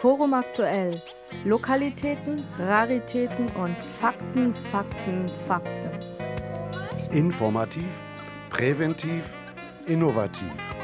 Forum aktuell. Lokalitäten, Raritäten und Fakten, Fakten, Fakten. Informativ, präventiv, innovativ.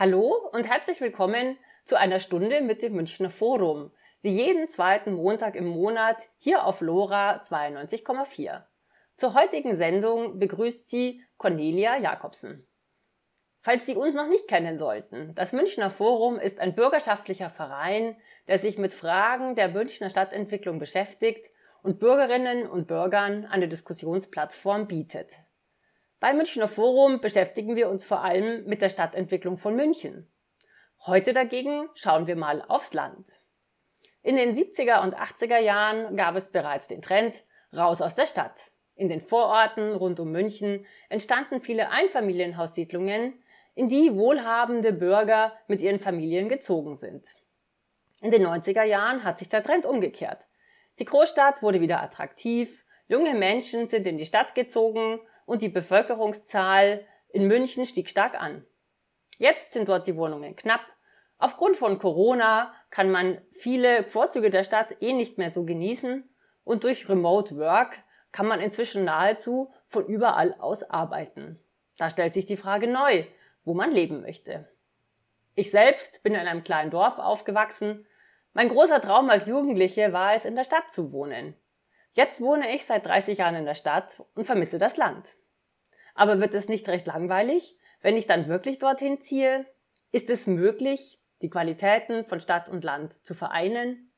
Hallo und herzlich willkommen zu einer Stunde mit dem Münchner Forum, wie jeden zweiten Montag im Monat hier auf LoRa 92,4. Zur heutigen Sendung begrüßt Sie Cornelia Jakobsen. Falls Sie uns noch nicht kennen sollten, das Münchner Forum ist ein bürgerschaftlicher Verein, der sich mit Fragen der Münchner Stadtentwicklung beschäftigt und Bürgerinnen und Bürgern eine Diskussionsplattform bietet. Beim Münchner Forum beschäftigen wir uns vor allem mit der Stadtentwicklung von München. Heute dagegen schauen wir mal aufs Land. In den 70er und 80er Jahren gab es bereits den Trend raus aus der Stadt. In den Vororten rund um München entstanden viele Einfamilienhaussiedlungen, in die wohlhabende Bürger mit ihren Familien gezogen sind. In den 90er Jahren hat sich der Trend umgekehrt. Die Großstadt wurde wieder attraktiv, junge Menschen sind in die Stadt gezogen und die Bevölkerungszahl in München stieg stark an. Jetzt sind dort die Wohnungen knapp. Aufgrund von Corona kann man viele Vorzüge der Stadt eh nicht mehr so genießen und durch Remote Work kann man inzwischen nahezu von überall aus arbeiten. Da stellt sich die Frage neu, wo man leben möchte. Ich selbst bin in einem kleinen Dorf aufgewachsen. Mein großer Traum als Jugendliche war es, in der Stadt zu wohnen. Jetzt wohne ich seit 30 Jahren in der Stadt und vermisse das Land. Aber wird es nicht recht langweilig, wenn ich dann wirklich dorthin ziehe? Ist es möglich, die Qualitäten von Stadt und Land zu vereinen?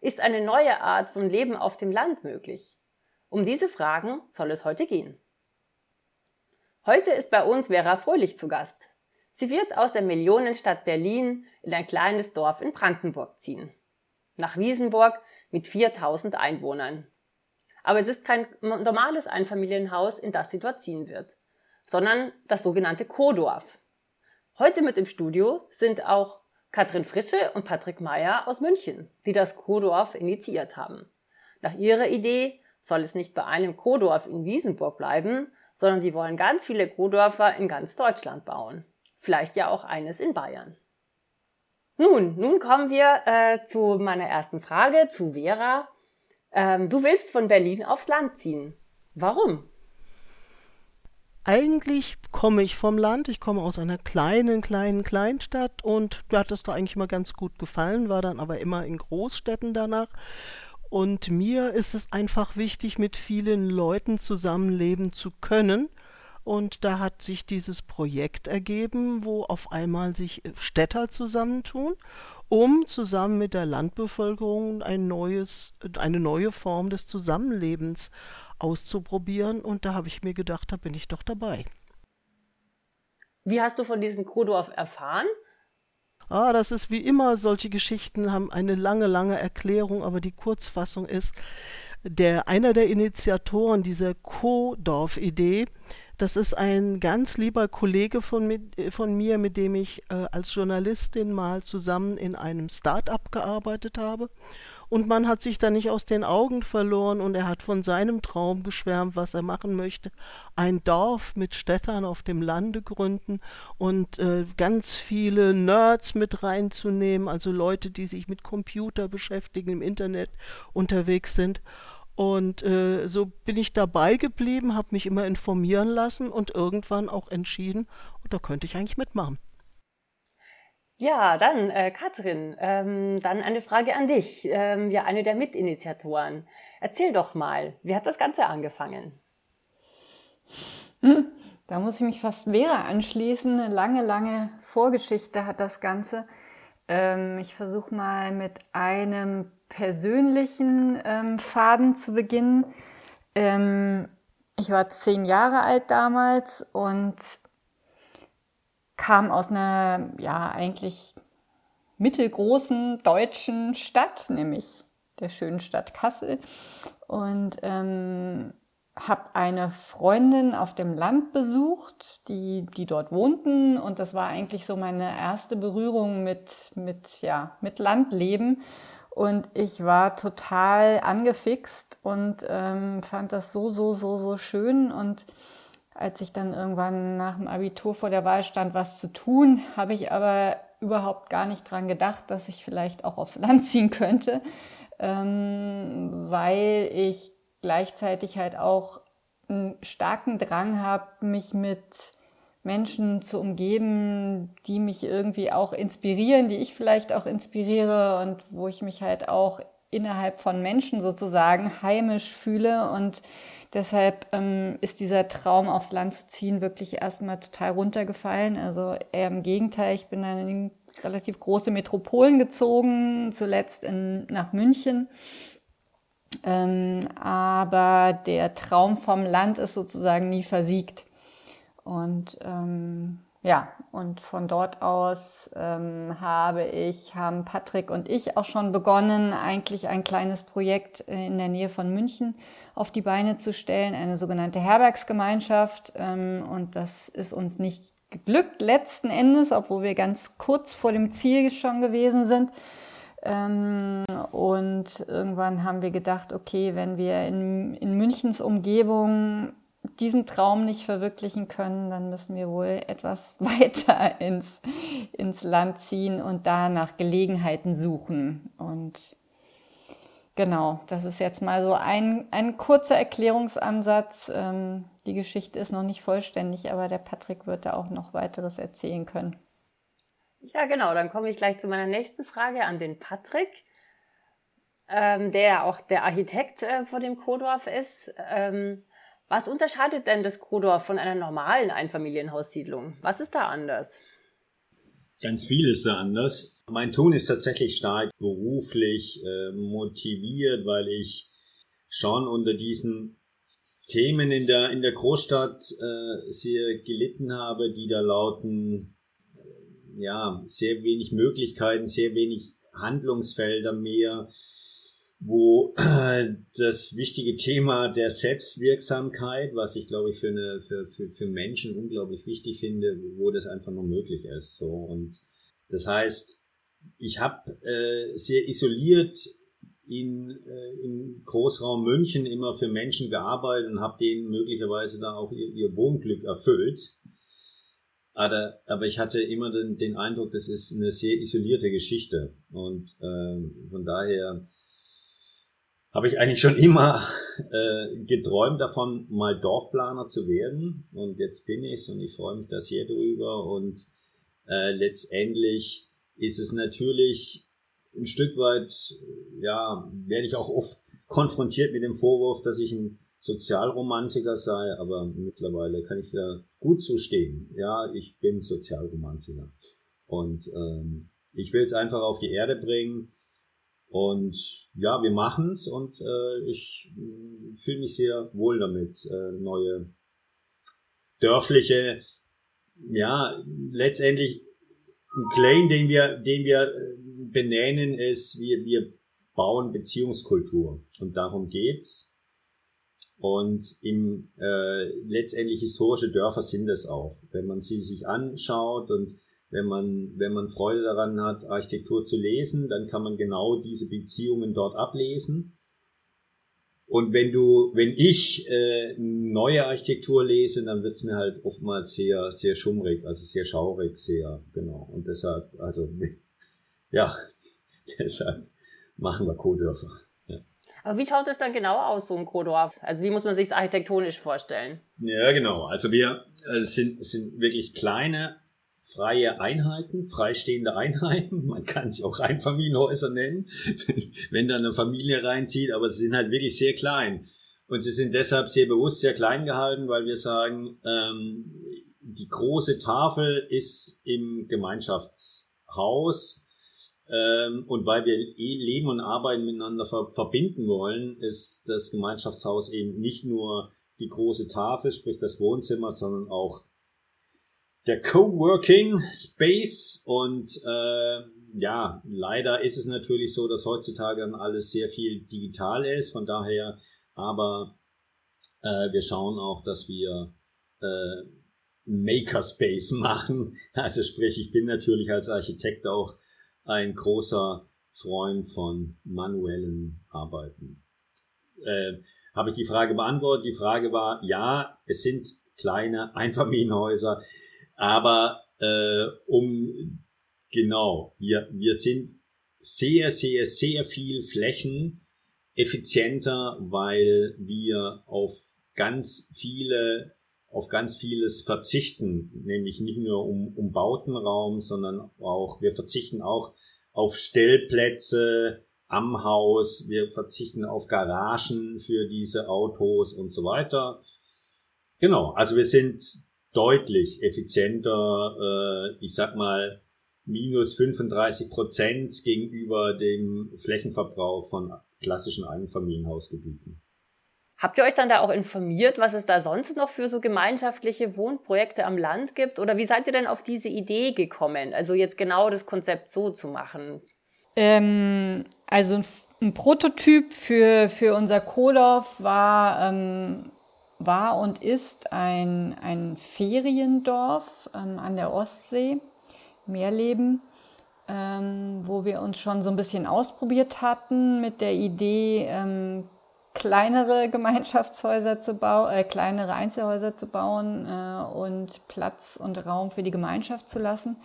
Ist eine neue Art von Leben auf dem Land möglich? Um diese Fragen soll es heute gehen. Heute ist bei uns Vera Fröhlich zu Gast. Sie wird aus der Millionenstadt Berlin in ein kleines Dorf in Brandenburg ziehen. Nach Wiesenburg mit 4000 Einwohnern. Aber es ist kein normales Einfamilienhaus, in das sie dort ziehen wird sondern das sogenannte Co-Dorf. Heute mit im Studio sind auch Katrin Frische und Patrick Meyer aus München, die das Co-Dorf initiiert haben. Nach ihrer Idee soll es nicht bei einem Co-Dorf in Wiesenburg bleiben, sondern sie wollen ganz viele Co-Dörfer in ganz Deutschland bauen. Vielleicht ja auch eines in Bayern. Nun, nun kommen wir äh, zu meiner ersten Frage, zu Vera. Ähm, du willst von Berlin aufs Land ziehen. Warum? eigentlich komme ich vom Land, ich komme aus einer kleinen, kleinen Kleinstadt und mir hat es da eigentlich immer ganz gut gefallen, war dann aber immer in Großstädten danach. Und mir ist es einfach wichtig, mit vielen Leuten zusammenleben zu können. Und da hat sich dieses Projekt ergeben, wo auf einmal sich Städter zusammentun, um zusammen mit der Landbevölkerung ein neues, eine neue Form des Zusammenlebens auszuprobieren. Und da habe ich mir gedacht, da bin ich doch dabei. Wie hast du von diesem Krodorf erfahren? Ah, das ist wie immer, solche Geschichten haben eine lange, lange Erklärung, aber die Kurzfassung ist, der, einer der Initiatoren dieser Co-Dorf-Idee, das ist ein ganz lieber Kollege von, von mir, mit dem ich äh, als Journalistin mal zusammen in einem Start-up gearbeitet habe. Und man hat sich da nicht aus den Augen verloren und er hat von seinem Traum geschwärmt, was er machen möchte. Ein Dorf mit Städtern auf dem Lande gründen und äh, ganz viele Nerds mit reinzunehmen, also Leute, die sich mit Computer beschäftigen, im Internet unterwegs sind. Und äh, so bin ich dabei geblieben, habe mich immer informieren lassen und irgendwann auch entschieden, oh, da könnte ich eigentlich mitmachen. Ja, dann, äh, Katrin, ähm, dann eine Frage an dich, ähm, ja, eine der Mitinitiatoren. Erzähl doch mal, wie hat das Ganze angefangen? Hm, da muss ich mich fast Vera anschließen. Eine lange, lange Vorgeschichte hat das Ganze. Ähm, ich versuche mal mit einem persönlichen ähm, Faden zu beginnen. Ähm, ich war zehn Jahre alt damals und kam aus einer, ja, eigentlich mittelgroßen deutschen Stadt, nämlich der schönen Stadt Kassel. Und ähm, habe eine Freundin auf dem Land besucht, die, die dort wohnten. Und das war eigentlich so meine erste Berührung mit, mit, ja, mit Landleben. Und ich war total angefixt und ähm, fand das so, so, so, so schön. Und als ich dann irgendwann nach dem Abitur vor der Wahl stand, was zu tun, habe ich aber überhaupt gar nicht dran gedacht, dass ich vielleicht auch aufs Land ziehen könnte, ähm, weil ich gleichzeitig halt auch einen starken Drang habe, mich mit Menschen zu umgeben, die mich irgendwie auch inspirieren, die ich vielleicht auch inspiriere und wo ich mich halt auch innerhalb von Menschen sozusagen heimisch fühle. Und deshalb ähm, ist dieser Traum aufs Land zu ziehen wirklich erstmal total runtergefallen. Also eher im Gegenteil, ich bin dann in relativ große Metropolen gezogen, zuletzt in, nach München. Ähm, aber der Traum vom Land ist sozusagen nie versiegt. Und ähm, ja, und von dort aus ähm, habe ich, haben Patrick und ich auch schon begonnen, eigentlich ein kleines Projekt äh, in der Nähe von München auf die Beine zu stellen, eine sogenannte Herbergsgemeinschaft. Ähm, und das ist uns nicht geglückt letzten Endes, obwohl wir ganz kurz vor dem Ziel schon gewesen sind. Ähm, und irgendwann haben wir gedacht, okay, wenn wir in, in Münchens Umgebung diesen Traum nicht verwirklichen können, dann müssen wir wohl etwas weiter ins, ins Land ziehen und da nach Gelegenheiten suchen. Und genau, das ist jetzt mal so ein, ein kurzer Erklärungsansatz. Ähm, die Geschichte ist noch nicht vollständig, aber der Patrick wird da auch noch weiteres erzählen können. Ja, genau, dann komme ich gleich zu meiner nächsten Frage an den Patrick. Ähm, der ja auch der Architekt äh, vor dem Kodorf ist. Ähm, was unterscheidet denn das Krodorf von einer normalen Einfamilienhaussiedlung? Was ist da anders? Ganz viel ist da anders. Mein Tun ist tatsächlich stark beruflich äh, motiviert, weil ich schon unter diesen Themen in der, in der Großstadt äh, sehr gelitten habe, die da lauten, äh, ja, sehr wenig Möglichkeiten, sehr wenig Handlungsfelder mehr, wo das wichtige Thema der Selbstwirksamkeit, was ich glaube ich für, eine, für, für, für Menschen unglaublich wichtig finde, wo das einfach nur möglich ist. So. Und das heißt, ich habe äh, sehr isoliert in, äh, im Großraum München immer für Menschen gearbeitet und habe denen möglicherweise da auch ihr, ihr Wohnglück erfüllt. Aber, aber ich hatte immer den, den Eindruck, das ist eine sehr isolierte Geschichte. Und äh, von daher habe ich eigentlich schon immer äh, geträumt davon, mal Dorfplaner zu werden. Und jetzt bin ich's und ich freue mich da sehr drüber. Und äh, letztendlich ist es natürlich ein Stück weit, ja, werde ich auch oft konfrontiert mit dem Vorwurf, dass ich ein Sozialromantiker sei, aber mittlerweile kann ich da gut zustehen. Ja, ich bin Sozialromantiker. Und ähm, ich will es einfach auf die Erde bringen und ja, wir machen's und äh, ich äh, fühle mich sehr wohl damit, äh, neue dörfliche, ja, letztendlich ein Claim, den wir, den wir äh, benennen, ist, wir, wir bauen Beziehungskultur. Und darum geht's. Und im äh, letztendlich historische Dörfer sind es auch. Wenn man sie sich anschaut und wenn man, wenn man Freude daran hat, Architektur zu lesen, dann kann man genau diese Beziehungen dort ablesen. Und wenn du, wenn ich äh, neue Architektur lese, dann wird's mir halt oftmals sehr, sehr schummrig, also sehr schaurig, sehr, genau. Und deshalb, also, ja, deshalb machen wir Co-Dörfer. Ja. Aber wie schaut es dann genau aus, so ein Co-Dorf? Also wie muss man sich architektonisch vorstellen? Ja, genau. Also wir äh, sind, sind wirklich kleine freie Einheiten, freistehende Einheiten. Man kann sie auch Einfamilienhäuser nennen, wenn da eine Familie reinzieht, aber sie sind halt wirklich sehr klein. Und sie sind deshalb sehr bewusst sehr klein gehalten, weil wir sagen, ähm, die große Tafel ist im Gemeinschaftshaus. Ähm, und weil wir eh Leben und Arbeiten miteinander ver verbinden wollen, ist das Gemeinschaftshaus eben nicht nur die große Tafel, sprich das Wohnzimmer, sondern auch der Coworking Space und äh, ja, leider ist es natürlich so, dass heutzutage dann alles sehr viel digital ist, von daher aber Äh, wir schauen auch, dass wir äh, Makerspace machen. Also sprich, ich bin natürlich als Architekt auch ein großer Freund von manuellen Arbeiten. Äh, Habe ich die Frage beantwortet? Die Frage war, ja, es sind kleine Einfamilienhäuser, aber äh, um genau, wir, wir sind sehr, sehr, sehr viel Flächen effizienter, weil wir auf ganz viele auf ganz vieles verzichten, nämlich nicht nur um, um Bautenraum, sondern auch, wir verzichten auch auf Stellplätze am Haus, wir verzichten auf Garagen für diese Autos und so weiter. Genau, also wir sind deutlich effizienter, äh, ich sag mal, minus 35 Prozent gegenüber dem Flächenverbrauch von klassischen Einfamilienhausgebieten. Habt ihr euch dann da auch informiert, was es da sonst noch für so gemeinschaftliche Wohnprojekte am Land gibt? Oder wie seid ihr denn auf diese Idee gekommen, also jetzt genau das Konzept so zu machen? Ähm, also ein, ein, Prototyp für, für unser Kodorf war, ähm, war und ist ein, ein Feriendorf ähm, an der Ostsee, Meerleben, ähm, wo wir uns schon so ein bisschen ausprobiert hatten mit der Idee, ähm, kleinere Gemeinschaftshäuser zu bauen, äh, kleinere Einzelhäuser zu bauen äh, und Platz und Raum für die Gemeinschaft zu lassen.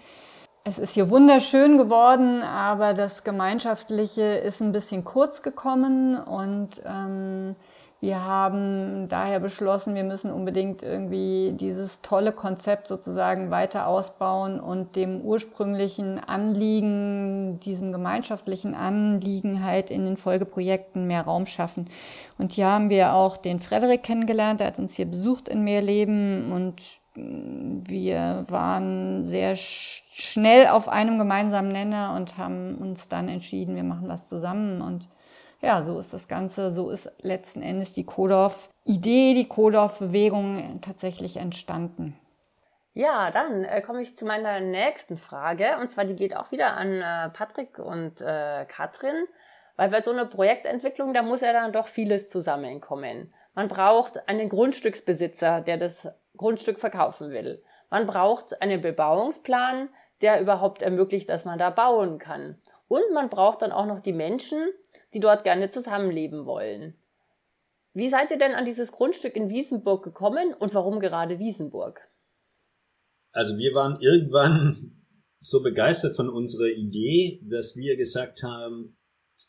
Es ist hier wunderschön geworden, aber das Gemeinschaftliche ist ein bisschen kurz gekommen und ähm, wir haben daher beschlossen, wir müssen unbedingt irgendwie dieses tolle Konzept sozusagen weiter ausbauen und dem ursprünglichen Anliegen, diesem gemeinschaftlichen Anliegen halt in den Folgeprojekten mehr Raum schaffen. Und hier haben wir auch den Frederik kennengelernt, der hat uns hier besucht in Mehrleben und wir waren sehr schnell auf einem gemeinsamen Nenner und haben uns dann entschieden, wir machen das zusammen und ja, so ist das Ganze, so ist letzten Endes die Kodorf-Idee, die Kodorf-Bewegung tatsächlich entstanden. Ja, dann äh, komme ich zu meiner nächsten Frage. Und zwar, die geht auch wieder an äh, Patrick und äh, Katrin. Weil bei so einer Projektentwicklung, da muss ja dann doch vieles zusammenkommen. Man braucht einen Grundstücksbesitzer, der das Grundstück verkaufen will. Man braucht einen Bebauungsplan, der überhaupt ermöglicht, dass man da bauen kann. Und man braucht dann auch noch die Menschen, die dort gerne zusammenleben wollen. Wie seid ihr denn an dieses Grundstück in Wiesenburg gekommen und warum gerade Wiesenburg? Also wir waren irgendwann so begeistert von unserer Idee, dass wir gesagt haben,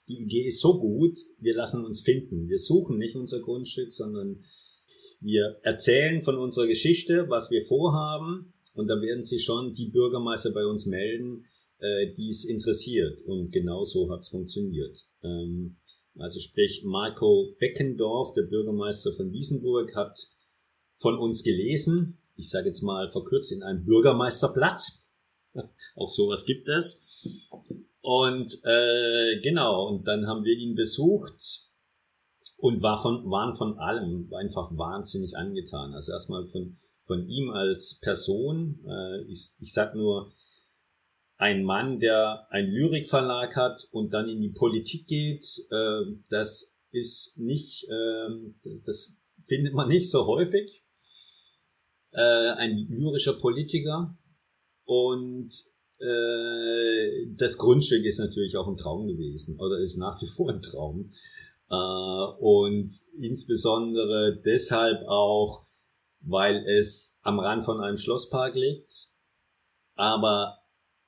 die Idee ist so gut, wir lassen uns finden. Wir suchen nicht unser Grundstück, sondern wir erzählen von unserer Geschichte, was wir vorhaben und da werden sich schon die Bürgermeister bei uns melden, äh, die es interessiert. Und genau so hat es funktioniert. Ähm, also sprich, Marco Beckendorf, der Bürgermeister von Wiesenburg, hat von uns gelesen, ich sage jetzt mal verkürzt in einem Bürgermeisterblatt. Auch sowas gibt es. Und äh, genau, und dann haben wir ihn besucht und war von, waren von allem einfach wahnsinnig angetan. Also erstmal von, von ihm als Person. Äh, ich, ich sag nur, ein Mann, der einen Lyrikverlag hat und dann in die Politik geht, äh, das ist nicht, äh, das findet man nicht so häufig. Äh, ein lyrischer Politiker und äh, das Grundstück ist natürlich auch ein Traum gewesen oder ist nach wie vor ein Traum. Äh, und insbesondere deshalb auch, weil es am Rand von einem Schlosspark liegt, aber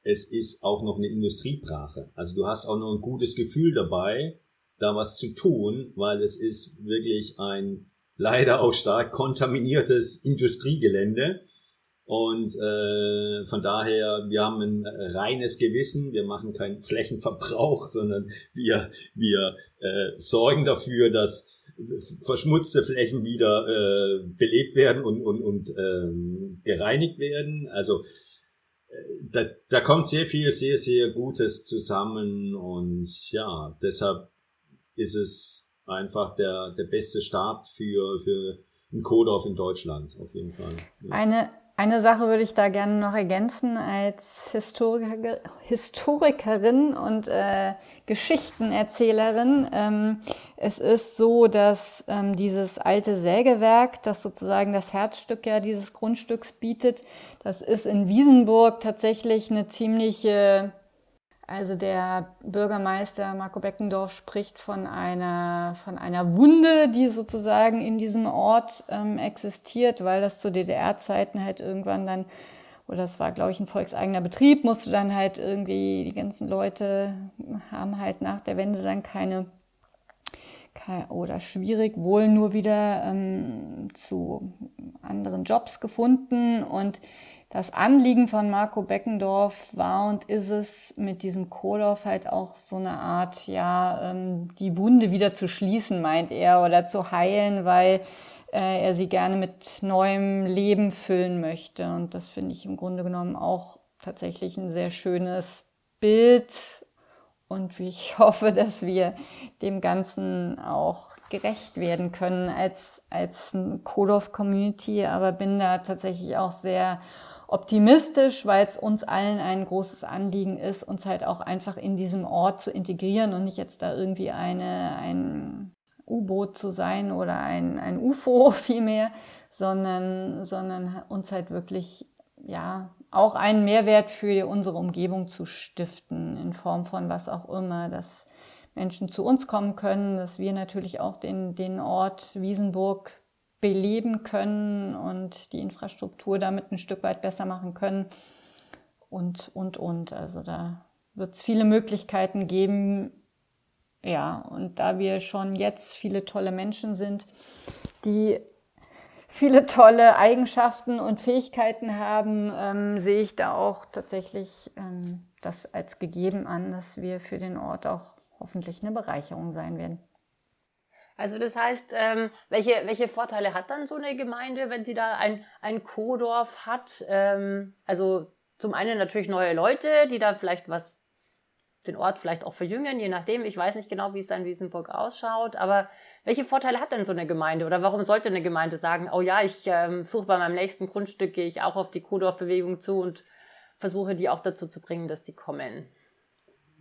es ist auch noch eine Industriebrache. Also du hast auch noch ein gutes Gefühl dabei, da was zu tun, weil es ist wirklich ein leider auch stark kontaminiertes Industriegelände. Und äh, von daher, wir haben ein reines Gewissen, wir machen keinen Flächenverbrauch, sondern wir, wir äh, sorgen dafür, dass verschmutzte Flächen wieder äh, belebt werden und, und, und ähm, gereinigt werden. Also da, da kommt sehr viel, sehr, sehr Gutes zusammen und ja, deshalb ist es einfach der, der beste Start für, für ein Kodorf in Deutschland, auf jeden Fall. Ja. Eine, Eine Sache würde ich da gerne noch ergänzen als Historiker, Historikerin und äh, Geschichtenerzählerin. Ähm, es ist so, dass ähm, dieses alte Sägewerk, das sozusagen das Herzstück ja dieses Grundstücks bietet, das ist in Wiesenburg tatsächlich eine ziemliche also der Bürgermeister Marco Beckendorf spricht von einer, von einer Wunde, die sozusagen in diesem Ort ähm, existiert, weil das zu DDR-Zeiten halt irgendwann dann, oder das war, glaube ich, ein volkseigener Betrieb, musste dann halt irgendwie, die ganzen Leute haben halt nach der Wende dann keine, keine oder schwierig wohl nur wieder ähm, zu anderen Jobs gefunden und das Anliegen von Marco Beckendorf war und ist es, mit diesem Kohlhoff halt auch so eine Art, ja, ähm, die Wunde wieder zu schließen, meint er, oder zu heilen, weil äh, er sie gerne mit neuem Leben füllen möchte. Und das finde ich im Grunde genommen auch tatsächlich ein sehr schönes Bild. Und ich hoffe, dass wir dem Ganzen auch gerecht werden können als, als Kodorf-Community, aber bin da tatsächlich auch sehr optimistisch, weil es uns allen ein großes Anliegen ist, uns halt auch einfach in diesem Ort zu integrieren und nicht jetzt da irgendwie eine, ein U-Boot zu sein oder ein, ein UFO vielmehr, sondern, sondern uns halt wirklich, ja, auch einen Mehrwert für unsere Umgebung zu stiften, in Form von was auch immer, dass Menschen zu uns kommen können, dass wir natürlich auch den, den Ort Wiesenburg beleben können und die Infrastruktur damit ein Stück weit besser machen können und, und, und. Also da wird es viele Möglichkeiten geben. Ja, und da wir schon jetzt viele tolle Menschen sind, die viele tolle Eigenschaften und Fähigkeiten haben, ähm, sehe ich da auch tatsächlich ähm, das als gegeben an, dass wir für den Ort auch hoffentlich eine Bereicherung sein werden. Also das heißt, ähm, welche, welche Vorteile hat dann so eine Gemeinde, wenn sie da ein, ein Co-Dorf hat? Ähm, also zum einen natürlich neue Leute, die da vielleicht was, den Ort vielleicht auch verjüngen, je nachdem. Ich weiß nicht genau, wie es da in Wiesenburg ausschaut, aber welche Vorteile hat denn so eine Gemeinde? Oder warum sollte eine Gemeinde sagen, oh ja, ich ähm, suche bei meinem nächsten Grundstück, gehe ich auch auf die Co-Dorf-Bewegung zu und versuche die auch dazu zu bringen, dass die kommen?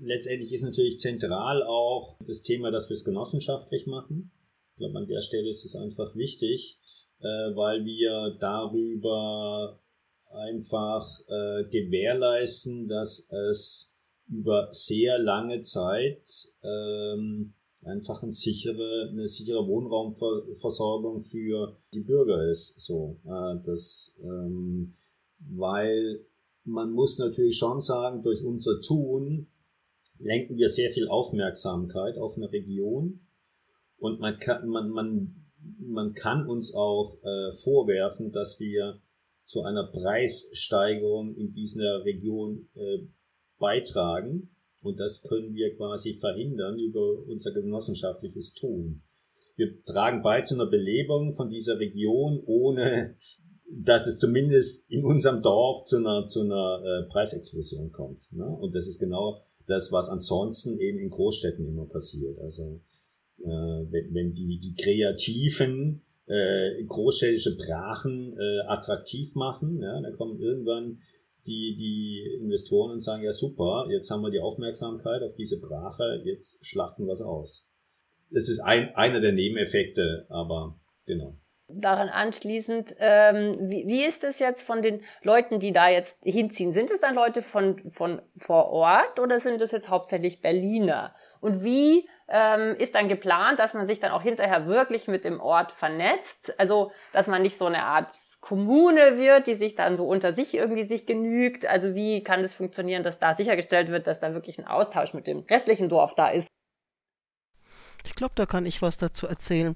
Letztendlich ist natürlich zentral auch das Thema, dass wir es genossenschaftlich machen. Ich glaube, an der Stelle ist es einfach wichtig, äh, weil wir darüber einfach äh, gewährleisten, dass es über sehr lange Zeit ähm, einfach ein sichere, eine sichere Wohnraumversorgung für die Bürger ist. So, äh, das, ähm, weil man muss natürlich schon sagen, durch unser Tun lenken wir sehr viel Aufmerksamkeit auf eine Region und man kann, man, man, man kann uns auch äh, vorwerfen, dass wir zu einer Preissteigerung in dieser Region äh, beitragen. Und das können wir quasi verhindern über unser genossenschaftliches Tun. Wir tragen bei zu einer Belebung von dieser Region, ohne dass es zumindest in unserem Dorf zu einer, zu einer äh, Preisexplosion kommt. Ne? Und das ist genau das, was ansonsten eben in Großstädten immer passiert. Also äh, wenn, wenn die, die kreativen äh, großstädtische Brachen äh, attraktiv machen, ja, dann kommen irgendwann die, die Investoren und sagen, ja super, jetzt haben wir die Aufmerksamkeit auf diese Brache, jetzt schlachten wir es aus. Das ist ein, einer der Nebeneffekte, aber genau daran anschließend, ähm, wie, wie ist es jetzt von den Leuten, die da jetzt hinziehen? Sind es dann Leute von, von vor Ort oder sind es jetzt hauptsächlich Berliner? Und wie ähm, ist dann geplant, dass man sich dann auch hinterher wirklich mit dem Ort vernetzt? Also, dass man nicht so eine Art Kommune wird, die sich dann so unter sich irgendwie sich genügt. Also wie kann es das funktionieren, dass da sichergestellt wird, dass da wirklich ein Austausch mit dem restlichen Dorf da ist? Ich glaube, da kann ich was dazu erzählen.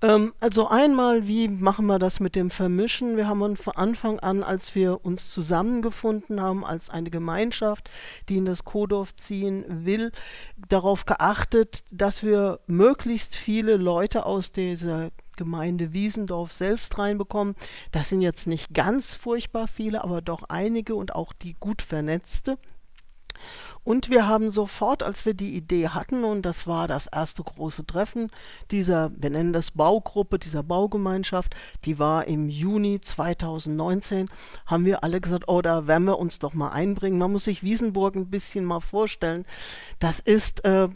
Ähm, also einmal, wie machen wir das mit dem Vermischen? Wir haben von Anfang an, als wir uns zusammengefunden haben als eine Gemeinschaft, die in das Kodorf ziehen will, darauf geachtet, dass wir möglichst viele Leute aus dieser Gemeinde Wiesendorf selbst reinbekommen. Das sind jetzt nicht ganz furchtbar viele, aber doch einige und auch die gut vernetzte. Und wir haben sofort, als wir die Idee hatten, und das war das erste große Treffen dieser, wir nennen das Baugruppe, dieser Baugemeinschaft, die war im Juni 2019, haben wir alle gesagt, oh, da werden wir uns doch mal einbringen. Man muss sich Wiesenburg ein bisschen mal vorstellen. Das ist äh,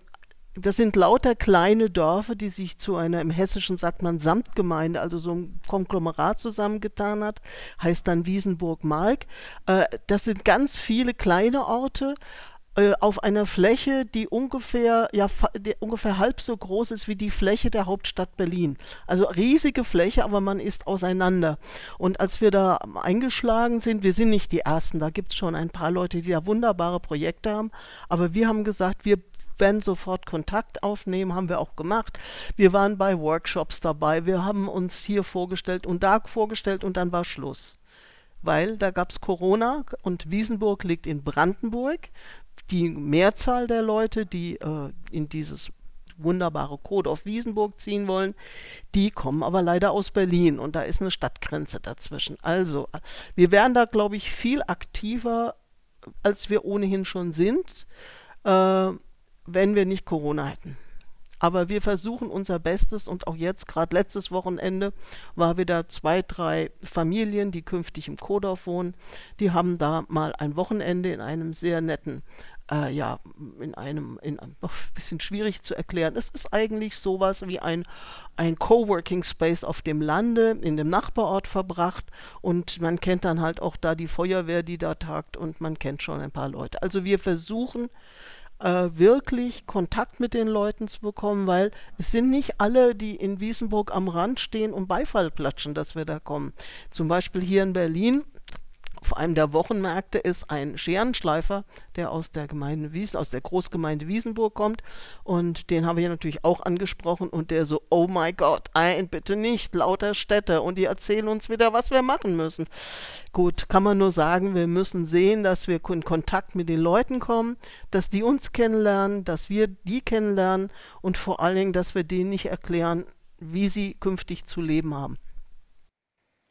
das sind lauter kleine Dörfer, die sich zu einer, im Hessischen sagt man Samtgemeinde, also so ein Konglomerat zusammengetan hat, heißt dann Wiesenburg-Mark. Äh, das sind ganz viele kleine Orte, äh, auf einer Fläche, die ungefähr, ja, die ungefähr halb so groß ist wie die Fläche der Hauptstadt Berlin. Also riesige Fläche, aber man ist auseinander. Und als wir da eingeschlagen sind, wir sind nicht die Ersten, da gibt es schon ein paar Leute, die da wunderbare Projekte haben, aber wir haben gesagt, wir werden sofort Kontakt aufnehmen, haben wir auch gemacht. Wir waren bei Workshops dabei, wir haben uns hier vorgestellt und da vorgestellt und dann war Schluss weil da gab es Corona und Wiesenburg liegt in Brandenburg die Mehrzahl der Leute, die äh, in dieses wunderbare Code auf Wiesenburg ziehen wollen, die kommen aber leider aus Berlin und da ist eine Stadtgrenze dazwischen. Also, wir wären da, glaube ich, viel aktiver, als wir ohnehin schon sind, äh, wenn wir nicht Corona hätten. Aber wir versuchen unser Bestes und auch jetzt, gerade letztes Wochenende, war wieder zwei, drei Familien, die künftig im Kodorf wohnen, die haben da mal ein Wochenende in einem sehr netten äh, ja, in einem, in ein bisschen schwierig zu erklären. Es ist eigentlich sowas wie ein, ein Coworking Space auf dem Lande, in dem Nachbarort verbracht und man kennt dann halt auch da die Feuerwehr, die da tagt und man kennt schon ein paar Leute. Also wir versuchen, äh, wirklich Kontakt mit den Leuten zu bekommen, weil es sind nicht alle, die in Wiesenburg am Rand stehen und Beifall klatschen, dass wir da kommen. Zum Beispiel hier in Berlin auf einem der Wochenmärkte ist ein Scherenschleifer, der aus der Gemeinde Wiesen, aus der Großgemeinde Wiesenburg kommt. Und den haben wir natürlich auch angesprochen und der so, oh my Gott, ein, bitte nicht, lauter Städte. Und die erzählen uns wieder, was wir machen müssen. Gut, kann man nur sagen, wir müssen sehen, dass wir in Kontakt mit den Leuten kommen, dass die uns kennenlernen, dass wir die kennenlernen und vor allen Dingen, dass wir denen nicht erklären, wie sie künftig zu leben haben.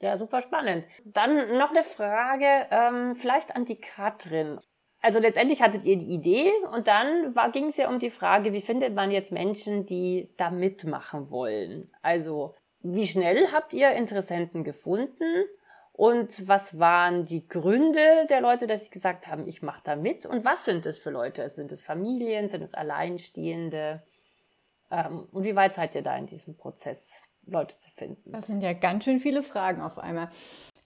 Ja, super spannend. Dann noch eine Frage, ähm, vielleicht an die Katrin. Also letztendlich hattet ihr die Idee und dann ging es ja um die Frage, wie findet man jetzt Menschen, die da mitmachen wollen? Also wie schnell habt ihr Interessenten gefunden und was waren die Gründe der Leute, dass sie gesagt haben, ich mache da mit? Und was sind es für Leute? Sind es Familien? Sind es Alleinstehende? Ähm, und wie weit seid ihr da in diesem Prozess? Leute zu finden? Das sind ja ganz schön viele Fragen auf einmal.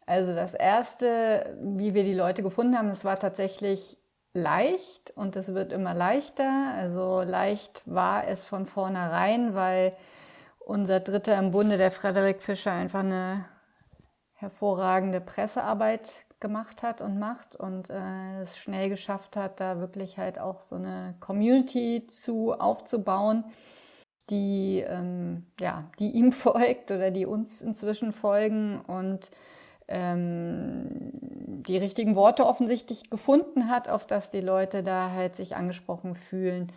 Also das Erste, wie wir die Leute gefunden haben, das war tatsächlich leicht und es wird immer leichter. Also leicht war es von vornherein, weil unser Dritter im Bunde, der Frederik Fischer, einfach eine hervorragende Pressearbeit gemacht hat und macht und äh, es schnell geschafft hat, da wirklich halt auch so eine Community zu aufzubauen die, ähm, ja, die ihm folgt oder die uns inzwischen folgen und ähm, die richtigen Worte offensichtlich gefunden hat, auf dass die Leute da halt sich angesprochen fühlen.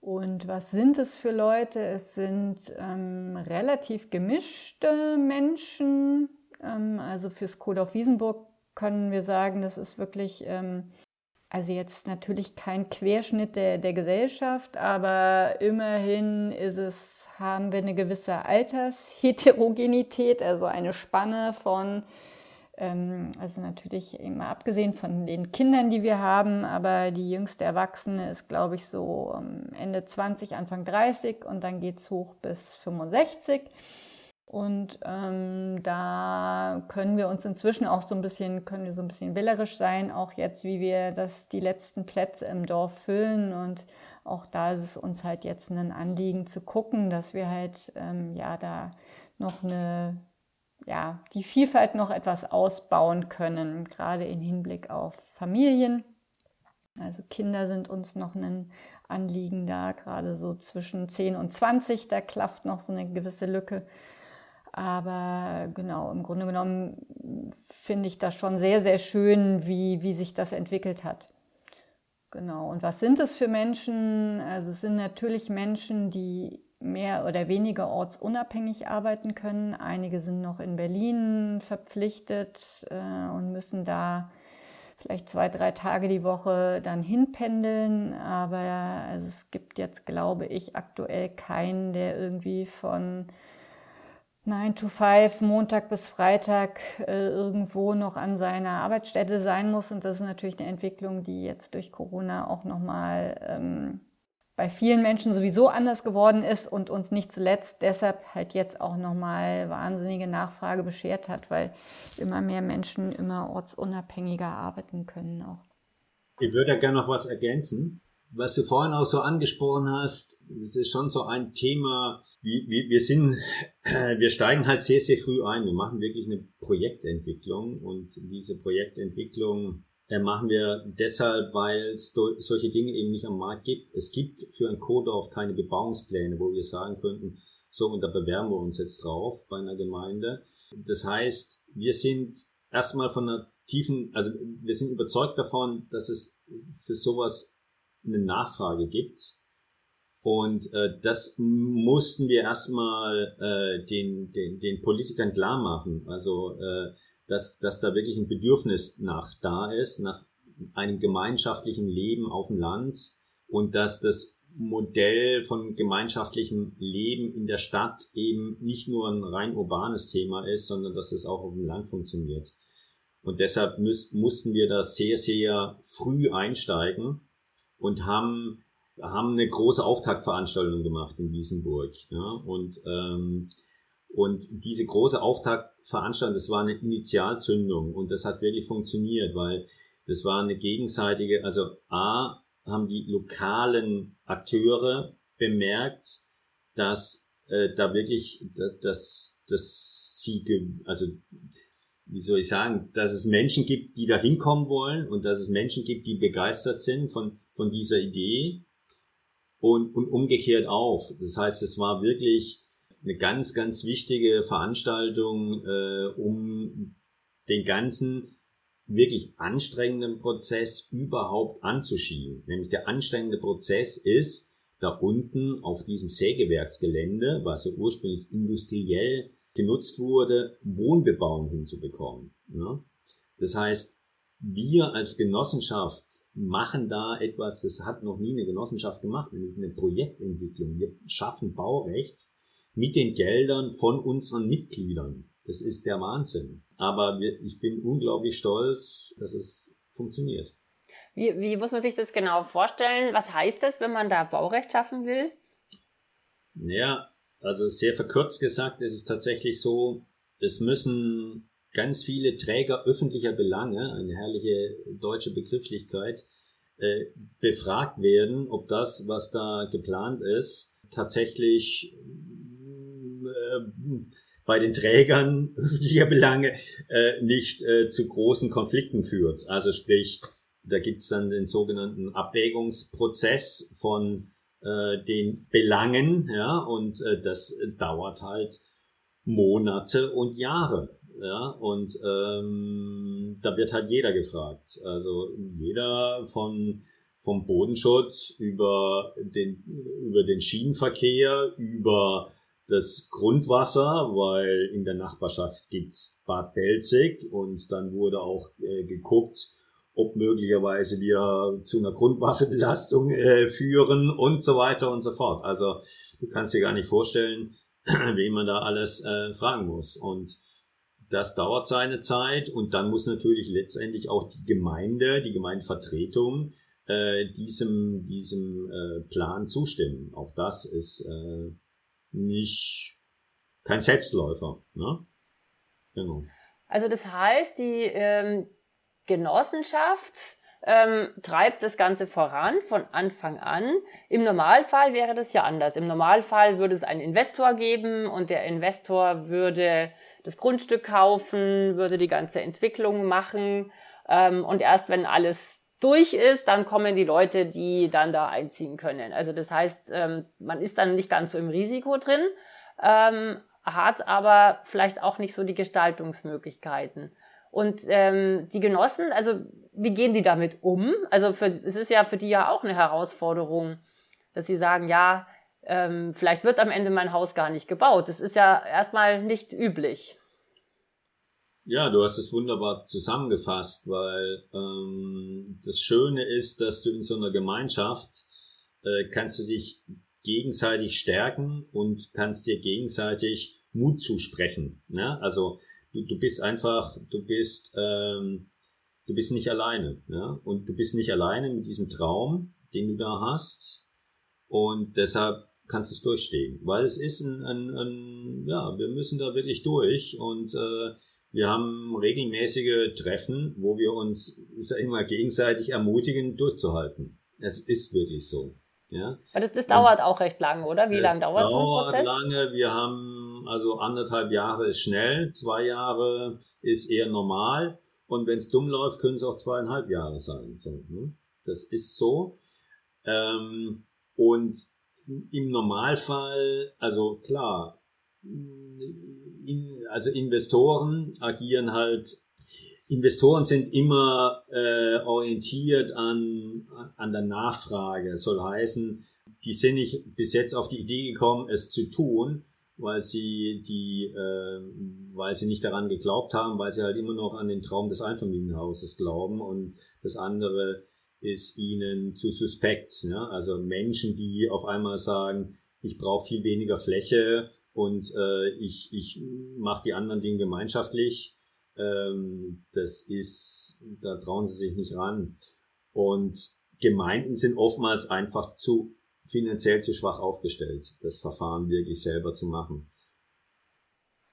Und was sind es für Leute? Es sind ähm, relativ gemischte Menschen. Ähm, also fürs Code auf Wiesenburg können wir sagen, das ist wirklich ähm, also jetzt natürlich kein Querschnitt der, der Gesellschaft, aber immerhin ist es, haben wir eine gewisse Altersheterogenität, also eine Spanne von, ähm, also natürlich immer abgesehen von den Kindern, die wir haben, aber die jüngste Erwachsene ist, glaube ich, so ähm, Ende 20, Anfang 30 und dann geht es hoch bis 65. Und ähm, da können wir uns inzwischen auch so ein bisschen, können wir so ein bisschen wählerisch sein, auch jetzt, wie wir das, die letzten Plätze im Dorf füllen. Und auch da ist es uns halt jetzt ein Anliegen zu gucken, dass wir halt ähm, ja da noch eine, ja, die Vielfalt noch etwas ausbauen können, gerade im Hinblick auf Familien. Also Kinder sind uns noch ein Anliegen da, gerade so zwischen 10 und 20, da klafft noch so eine gewisse Lücke. Aber genau, im Grunde genommen finde ich das schon sehr, sehr schön, wie, wie sich das entwickelt hat. Genau. Und was sind es für Menschen? Also es sind natürlich Menschen, die mehr oder weniger ortsunabhängig arbeiten können. Einige sind noch in Berlin verpflichtet äh, und müssen da vielleicht zwei, drei Tage die Woche dann hinpendeln. Aber also es gibt jetzt, glaube ich, aktuell keinen, der irgendwie von 9 to 5, Montag bis Freitag äh, irgendwo noch an seiner Arbeitsstätte sein muss. Und das ist natürlich eine Entwicklung, die jetzt durch Corona auch nochmal ähm, bei vielen Menschen sowieso anders geworden ist und uns nicht zuletzt deshalb halt jetzt auch nochmal wahnsinnige Nachfrage beschert hat, weil immer mehr Menschen immer ortsunabhängiger arbeiten können auch. Ich würde da gerne noch was ergänzen. Was du vorhin auch so angesprochen hast, das ist schon so ein Thema, wie, wie, wir sind, wir steigen halt sehr, sehr früh ein. Wir machen wirklich eine Projektentwicklung und diese Projektentwicklung machen wir deshalb, weil es solche Dinge eben nicht am Markt gibt. Es gibt für ein Kodorf keine Bebauungspläne, wo wir sagen könnten, so und da bewerben wir uns jetzt drauf bei einer Gemeinde. Das heißt, wir sind erstmal von einer tiefen, also wir sind überzeugt davon, dass es für sowas eine Nachfrage gibt. Und äh, das mussten wir erstmal äh, den, den, den Politikern klar machen. Also äh, dass, dass da wirklich ein Bedürfnis nach da ist, nach einem gemeinschaftlichen Leben auf dem Land und dass das Modell von gemeinschaftlichem Leben in der Stadt eben nicht nur ein rein urbanes Thema ist, sondern dass es auch auf dem Land funktioniert. Und deshalb müß, mussten wir da sehr, sehr früh einsteigen und haben, haben eine große Auftaktveranstaltung gemacht in Wiesenburg. Ja? Und ähm, und diese große Auftaktveranstaltung, das war eine Initialzündung und das hat wirklich funktioniert, weil das war eine gegenseitige, also A, haben die lokalen Akteure bemerkt, dass äh, da wirklich, dass, dass sie, also wie soll ich sagen, dass es Menschen gibt, die da hinkommen wollen und dass es Menschen gibt, die begeistert sind von, von dieser Idee und, und umgekehrt auch. Das heißt, es war wirklich eine ganz, ganz wichtige Veranstaltung, äh, um den ganzen wirklich anstrengenden Prozess überhaupt anzuschieben. Nämlich der anstrengende Prozess ist, da unten auf diesem Sägewerksgelände, was ja ursprünglich industriell genutzt wurde, Wohnbebauung hinzubekommen. Ja? Das heißt, wir als Genossenschaft machen da etwas, das hat noch nie eine Genossenschaft gemacht, nämlich eine Projektentwicklung. Wir schaffen Baurecht mit den Geldern von unseren Mitgliedern. Das ist der Wahnsinn. Aber wir, ich bin unglaublich stolz, dass es funktioniert. Wie, wie muss man sich das genau vorstellen? Was heißt das, wenn man da Baurecht schaffen will? Naja, also sehr verkürzt gesagt ist es tatsächlich so, es müssen ganz viele Träger öffentlicher Belange, eine herrliche deutsche Begrifflichkeit, äh, befragt werden, ob das, was da geplant ist, tatsächlich äh, bei den Trägern öffentlicher Belange äh, nicht zu großen Konflikten führt. Also sprich, da gibt's dann den sogenannten Abwägungsprozess von den Belangen, ja, und das dauert halt Monate und Jahre. Ja, und ähm, da wird halt jeder gefragt. Also jeder von vom Bodenschutz über den über den Schienenverkehr über das Grundwasser, weil in der Nachbarschaft gibt's Bad Belzig und dann wurde auch äh, geguckt, ob möglicherweise wir zu einer Grundwasserbelastung äh, führen und so weiter und so fort. Also du kannst dir gar nicht vorstellen, wen man da alles äh, fragen muss. Und das dauert seine Zeit und dann muss natürlich letztendlich auch die Gemeinde, die Gemeindevertretung äh, diesem, diesem äh, Plan zustimmen. Auch das ist äh, nicht kein Selbstläufer. Ne? Genau. Also das heißt, die ähm, Genossenschaft ähm, treibt das Ganze voran von Anfang an. Im Normalfall wäre das ja anders. Im Normalfall würde es einen Investor geben und der Investor würde das Grundstück kaufen, würde die ganze Entwicklung machen ähm, und erst wenn alles durch ist, dann kommen die Leute, die dann da einziehen können. Also das heißt, ähm, man ist dann nicht ganz so im Risiko drin, ähm, hat aber vielleicht auch nicht so die Gestaltungsmöglichkeiten. Und ähm, die Genossen, also wie gehen die damit um? Also für, es ist ja für die ja auch eine Herausforderung, dass sie sagen, ja, ähm, vielleicht wird am Ende mein Haus gar nicht gebaut. Das ist ja erstmal nicht üblich. Ja, du hast es wunderbar zusammengefasst, weil ähm, das Schöne ist, dass du in so einer Gemeinschaft äh, kannst du dich gegenseitig stärken und kannst dir gegenseitig Mut zusprechen. Ne? Also du, du bist einfach, du bist, ähm, du bist nicht alleine. Ne? Und du bist nicht alleine mit diesem Traum, den du da hast. Und deshalb kannst du es durchstehen. Weil es ist ein, ein, ein ja, wir müssen da wirklich durch und äh, wir haben regelmäßige Treffen, wo wir uns, ich sag immer, gegenseitig ermutigen, durchzuhalten. Es ist wirklich so. Ja. Aber das, das dauert auch recht lang, oder? Wie lange dauert so ein Prozess? lange. Wir haben also anderthalb Jahre ist schnell, zwei Jahre ist eher normal und wenn es dumm läuft, können es auch zweieinhalb Jahre sein. So, ne? Das ist so. Ähm, und im Normalfall, also klar, in, also Investoren agieren halt, Investoren sind immer äh, orientiert an, an der Nachfrage. Soll heißen, die sind nicht bis jetzt auf die Idee gekommen, es zu tun, weil sie die, äh, weil sie nicht daran geglaubt haben, weil sie halt immer noch an den Traum des Einfamilienhauses glauben und das andere ist ihnen zu suspekt. Ne? Also Menschen, die auf einmal sagen, ich brauche viel weniger Fläche und äh, ich, ich mache die anderen Dinge gemeinschaftlich. Ähm, das ist, da trauen sie sich nicht ran. Und Gemeinden sind oftmals einfach zu finanziell zu schwach aufgestellt, das Verfahren wirklich selber zu machen.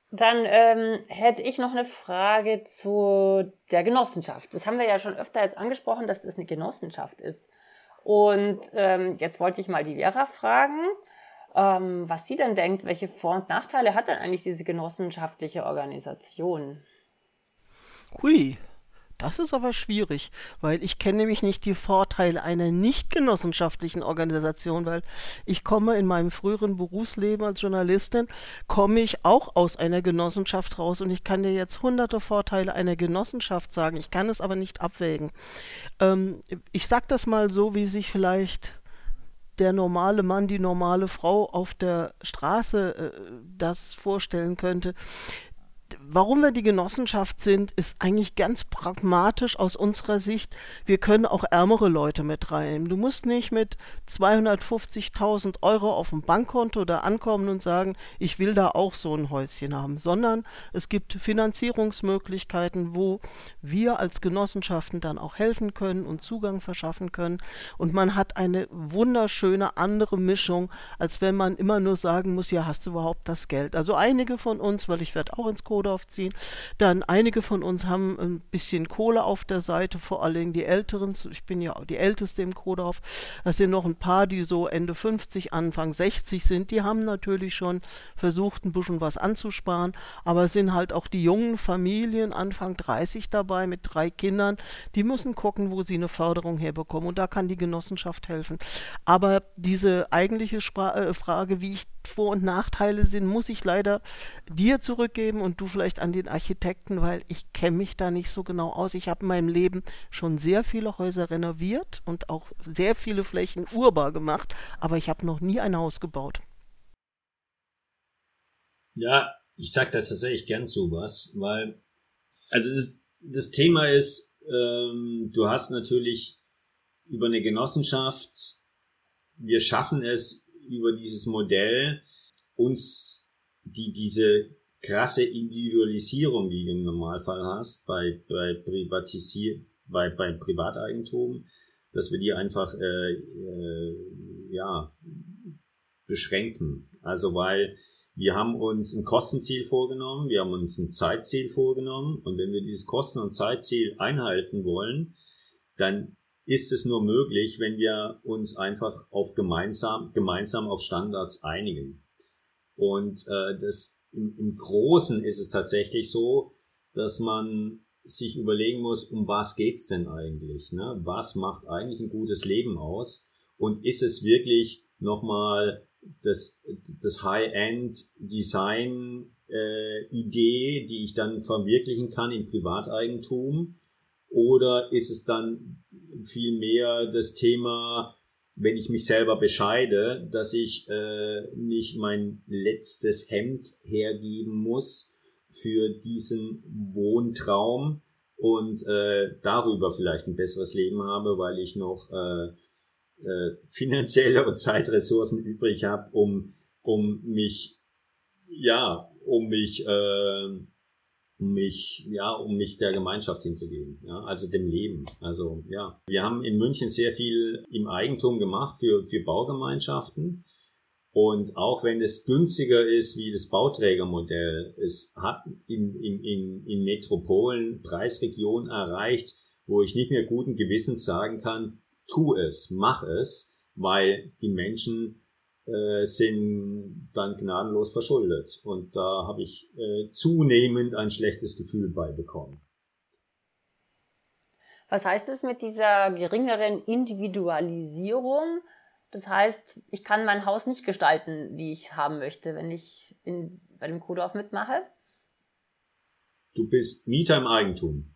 Dann ähm, hätte ich noch eine Frage zu der Genossenschaft. Das haben wir ja schon öfter jetzt angesprochen, dass das eine Genossenschaft ist. Und ähm, jetzt wollte ich mal die Vera fragen, ähm, was sie denn denkt, welche Vor- und Nachteile hat denn eigentlich diese genossenschaftliche Organisation? Hui, das ist aber schwierig, weil ich kenne nämlich nicht die Vorteile einer nicht genossenschaftlichen Organisation, weil ich komme in meinem früheren Berufsleben als Journalistin, komme ich auch aus einer Genossenschaft raus und ich kann dir jetzt hunderte Vorteile einer Genossenschaft sagen, ich kann es aber nicht abwägen. Ähm, ich sage das mal so, wie sich vielleicht der normale Mann, die normale Frau auf der Straße äh, das vorstellen könnte warum wir die Genossenschaft sind, ist eigentlich ganz pragmatisch aus unserer Sicht. Wir können auch ärmere Leute mit reinnehmen. Du musst nicht mit 250.000 Euro auf dem Bankkonto da ankommen und sagen, ich will da auch so ein Häuschen haben, sondern es gibt Finanzierungsmöglichkeiten, wo wir als Genossenschaften dann auch helfen können und Zugang verschaffen können. Und man hat eine wunderschöne andere Mischung, als wenn man immer nur sagen muss, ja, hast du überhaupt das Geld? Also einige von uns, weil ich werde auch ins Co Kodorf ziehen. Dann einige von uns haben ein bisschen Kohle auf der Seite, vor allem die Älteren. Ich bin ja die Älteste im Kodorf. Das sind noch ein paar, die so Ende 50, Anfang 60 sind. Die haben natürlich schon versucht, ein bisschen was anzusparen. Aber es sind halt auch die jungen Familien, Anfang 30 dabei mit drei Kindern. Die müssen gucken, wo sie eine Förderung herbekommen. Und da kann die Genossenschaft helfen. Aber diese eigentliche Spra äh, Frage, wie ich vor- und Nachteile sind, muss ich leider dir zurückgeben und du vielleicht an den Architekten, weil ich kenne mich da nicht so genau aus. Ich habe in meinem Leben schon sehr viele Häuser renoviert und auch sehr viele Flächen urbar gemacht, aber ich habe noch nie ein Haus gebaut. Ja, ich sage da tatsächlich gern zu was, weil, also das, das Thema ist, ähm, du hast natürlich über eine Genossenschaft, wir schaffen es über dieses Modell, uns die, diese krasse Individualisierung, die du im Normalfall hast bei, bei, Privatisier bei, bei Privateigentum, dass wir die einfach äh, äh, ja, beschränken. Also weil wir haben uns ein Kostenziel vorgenommen, wir haben uns ein Zeitziel vorgenommen und wenn wir dieses Kosten- und Zeitziel einhalten wollen, dann ist es nur möglich, wenn wir uns einfach auf gemeinsam, gemeinsam auf Standards einigen. Und äh, das im, im Großen ist es tatsächlich so, dass man sich überlegen muss, um was geht's denn eigentlich? Ne? Was macht eigentlich ein gutes Leben aus? Und ist es wirklich nochmal das, das High-End-Design äh, die ich dann verwirklichen kann im Privateigentum? Oder ist es dann vielmehr das Thema, wenn ich mich selber bescheide, dass ich äh, nicht mein letztes Hemd hergeben muss für diesen Wohntraum und äh, darüber vielleicht ein besseres Leben habe, weil ich noch äh, äh, finanzielle und Zeitressourcen übrig habe, um, um mich, ja, um mich, äh, um mich, ja, um mich der Gemeinschaft hinzugeben, ja, also dem Leben. Also ja, wir haben in München sehr viel im Eigentum gemacht für für Baugemeinschaften und auch wenn es günstiger ist wie das Bauträgermodell, es hat in, in, in, in Metropolen Preisregionen erreicht, wo ich nicht mehr guten Gewissens sagen kann, tu es, mach es, weil die Menschen äh, sind dann gnadenlos verschuldet. Und da habe ich äh, zunehmend ein schlechtes Gefühl beibekommen. Was heißt es mit dieser geringeren Individualisierung? Das heißt, ich kann mein Haus nicht gestalten, wie ich haben möchte, wenn ich in, bei dem Kodorf mitmache. Du bist Mieter im Eigentum.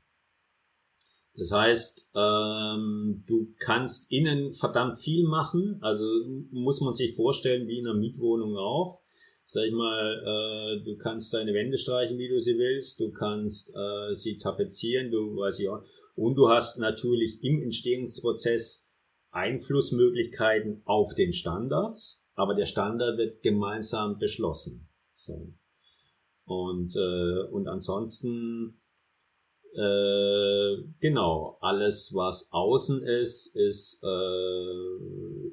Das heißt, ähm, du kannst innen verdammt viel machen. Also muss man sich vorstellen, wie in einer Mietwohnung auch. Sag ich mal, äh, du kannst deine Wände streichen, wie du sie willst. Du kannst äh, sie tapezieren, du weiß ich auch. Und du hast natürlich im Entstehungsprozess Einflussmöglichkeiten auf den Standards, aber der Standard wird gemeinsam beschlossen. So. Und, äh, und ansonsten, äh, genau, alles, was außen ist, ist, äh,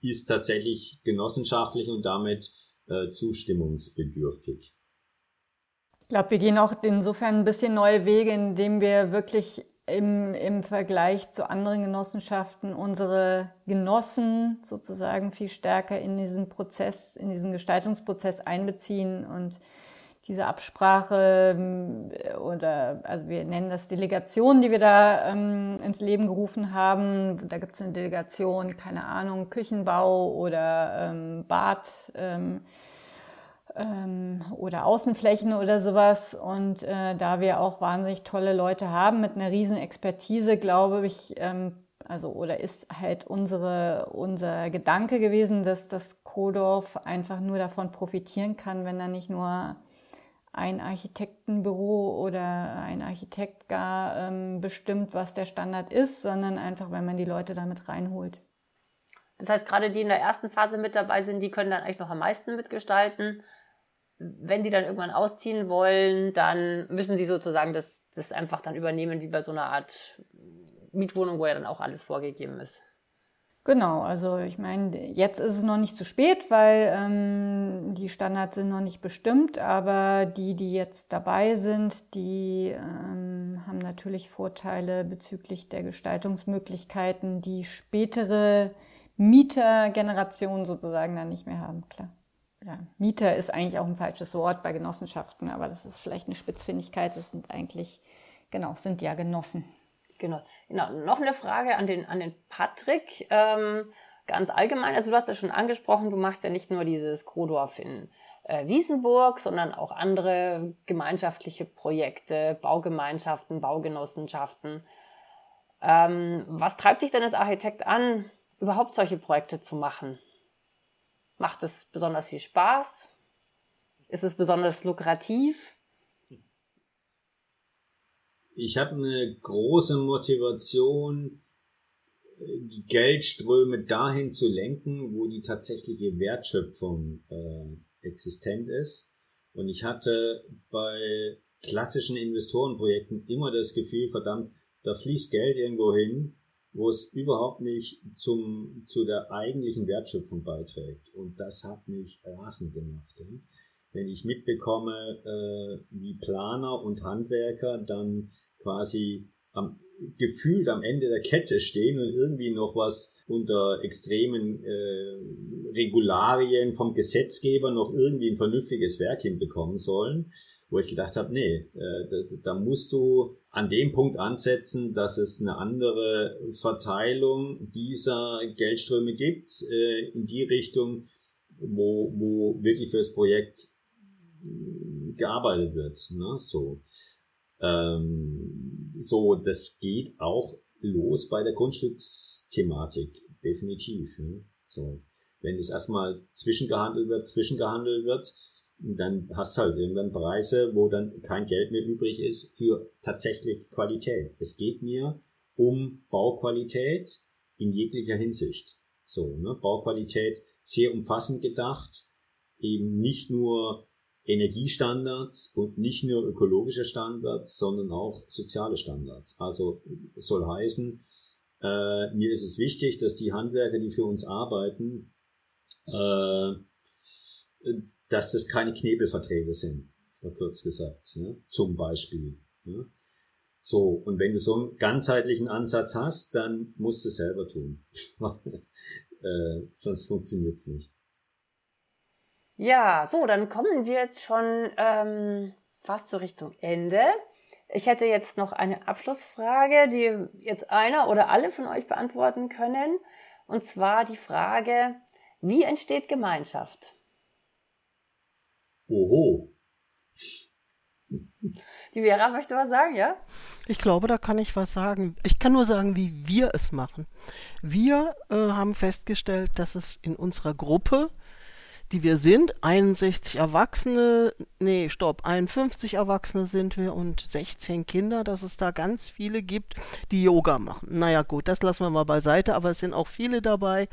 ist tatsächlich genossenschaftlich und damit äh, zustimmungsbedürftig. Ich glaube, wir gehen auch insofern ein bisschen neue Wege, indem wir wirklich im, im Vergleich zu anderen Genossenschaften unsere Genossen sozusagen viel stärker in diesen Prozess, in diesen Gestaltungsprozess einbeziehen und diese Absprache ähm, oder also wir nennen das Delegation, die wir da ähm, ins Leben gerufen haben. Da gibt es eine Delegation, keine Ahnung, Küchenbau oder ähm, Bad. Ähm, ähm, oder Außenflächen oder sowas. Und äh, da wir auch wahnsinnig tolle Leute haben mit einer riesen Expertise, glaube ich, ähm, also oder ist halt unsere, unser Gedanke gewesen, dass das Kodorf einfach nur davon profitieren kann, wenn da nicht nur ein Architektenbüro oder ein Architekt gar ähm, bestimmt, was der Standard ist, sondern einfach, wenn man die Leute damit reinholt. Das heißt, gerade die in der ersten Phase mit dabei sind, die können dann eigentlich noch am meisten mitgestalten wenn die dann irgendwann ausziehen wollen, dann müssen sie sozusagen das, das einfach dann übernehmen, wie bei so einer Art Mietwohnung, wo ja dann auch alles vorgegeben ist. Genau, also ich meine, jetzt ist es noch nicht zu spät, weil ähm, die Standards sind noch nicht bestimmt, aber die, die jetzt dabei sind, die ähm, haben natürlich Vorteile bezüglich der Gestaltungsmöglichkeiten, die spätere Mietergenerationen sozusagen dann nicht mehr haben, klar ja, Mieter ist eigentlich auch ein falsches Wort bei Genossenschaften, aber das ist vielleicht eine Spitzfindigkeit. Das sind eigentlich, genau, sind ja Genossen. Genau. genau. Noch eine Frage an den, an den Patrick. Ähm, ganz allgemein, also du hast ja schon angesprochen, du machst ja nicht nur dieses Krodorf in äh, Wiesenburg, sondern auch andere gemeinschaftliche Projekte, Baugemeinschaften, Baugenossenschaften. Ähm, was treibt dich denn als Architekt an, überhaupt solche Projekte zu machen? Macht es besonders viel Spaß? Ist es besonders lukrativ? Ich habe eine große Motivation, die Geldströme dahin zu lenken, wo die tatsächliche Wertschöpfung äh, existent ist. Und ich hatte bei klassischen Investorenprojekten immer das Gefühl, verdammt, da fließt Geld irgendwo hin, wo es überhaupt nicht zum, zu der eigentlichen Wertschöpfung beiträgt. Und das hat mich rasend gemacht. Wenn ich mitbekomme, äh, wie Planer und Handwerker dann quasi am, gefühlt am Ende der Kette stehen und irgendwie noch was unter extremen äh, Regularien vom Gesetzgeber noch irgendwie ein vernünftiges Werk hinbekommen sollen, wo ich gedacht habe, nee, äh, da, da musst du an dem Punkt ansetzen, dass es eine andere Verteilung dieser Geldströme gibt, äh, in die Richtung, wo, wo wirklich für das Projekt gearbeitet wird. Ne? So. Ähm, so, das geht auch los bei der Grundstücksthematik, definitiv. Ne? So, wenn es erstmal zwischengehandelt wird, zwischengehandelt wird, dann hast du halt irgendwann Preise, wo dann kein Geld mehr übrig ist für tatsächlich Qualität. Es geht mir um Bauqualität in jeglicher Hinsicht. So, ne? Bauqualität sehr umfassend gedacht, eben nicht nur Energiestandards und nicht nur ökologische Standards, sondern auch soziale Standards. Also soll heißen, äh, mir ist es wichtig, dass die Handwerker, die für uns arbeiten, äh, dass das keine Knebelverträge sind, verkürzt gesagt, ne? zum Beispiel. Ne? So, und wenn du so einen ganzheitlichen Ansatz hast, dann musst du es selber tun. äh, sonst funktioniert es nicht. Ja, so, dann kommen wir jetzt schon ähm, fast zur Richtung Ende. Ich hätte jetzt noch eine Abschlussfrage, die jetzt einer oder alle von euch beantworten können. Und zwar die Frage, wie entsteht Gemeinschaft? Oho. Die Vera möchte was sagen, ja? Ich glaube, da kann ich was sagen. Ich kann nur sagen, wie wir es machen. Wir äh, haben festgestellt, dass es in unserer Gruppe die wir sind. 61 Erwachsene, nee, stopp, 51 Erwachsene sind wir und 16 Kinder, dass es da ganz viele gibt, die Yoga machen. Naja gut, das lassen wir mal beiseite, aber es sind auch viele dabei,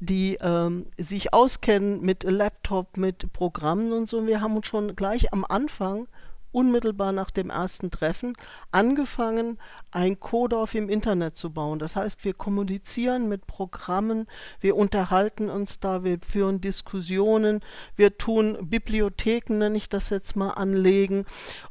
die ähm, sich auskennen mit Laptop, mit Programmen und so. Wir haben uns schon gleich am Anfang unmittelbar nach dem ersten Treffen angefangen, ein Codorf im Internet zu bauen. Das heißt, wir kommunizieren mit Programmen, wir unterhalten uns da, wir führen Diskussionen, wir tun Bibliotheken, nenne ich das jetzt mal, anlegen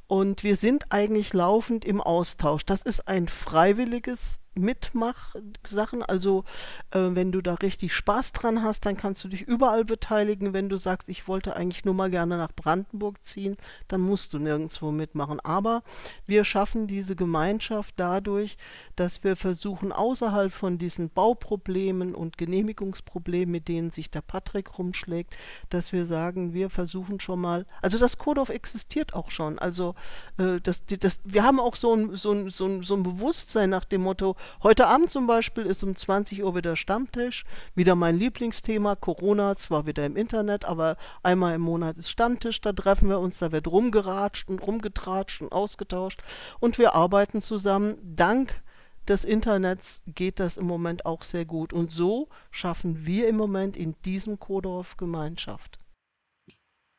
und wir sind eigentlich laufend im Austausch. Das ist ein freiwilliges Mitmachsachen. Also äh, wenn du da richtig Spaß dran hast, dann kannst du dich überall beteiligen. Wenn du sagst, ich wollte eigentlich nur mal gerne nach Brandenburg ziehen, dann musst du nirgendwo mitmachen. Aber wir schaffen diese Gemeinschaft dadurch, dass wir versuchen, außerhalb von diesen Bauproblemen und Genehmigungsproblemen, mit denen sich der Patrick rumschlägt, dass wir sagen, wir versuchen schon mal, also das Codorf existiert auch schon. Also äh, das, das, wir haben auch so ein, so, ein, so, ein, so ein Bewusstsein nach dem Motto, Heute Abend zum Beispiel ist um 20 Uhr wieder Stammtisch. Wieder mein Lieblingsthema. Corona, zwar wieder im Internet, aber einmal im Monat ist Stammtisch. Da treffen wir uns, da wird rumgeratscht und rumgetratscht und ausgetauscht. Und wir arbeiten zusammen. Dank des Internets geht das im Moment auch sehr gut. Und so schaffen wir im Moment in diesem Kodorf Gemeinschaft.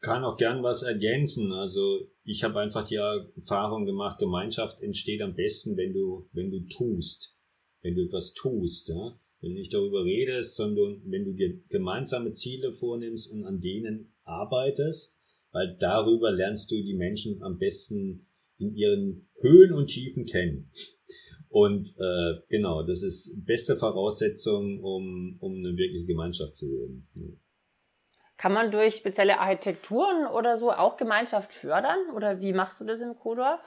Kann auch gern was ergänzen. Also ich habe einfach die Erfahrung gemacht, Gemeinschaft entsteht am besten, wenn du, wenn du tust wenn du etwas tust, ja, wenn du nicht darüber redest, sondern wenn du dir gemeinsame Ziele vornimmst und an denen arbeitest, weil darüber lernst du die Menschen am besten in ihren Höhen und Tiefen kennen. Und äh, genau, das ist beste Voraussetzung, um, um eine wirkliche Gemeinschaft zu werden. Kann man durch spezielle Architekturen oder so auch Gemeinschaft fördern? Oder wie machst du das im Kodorf?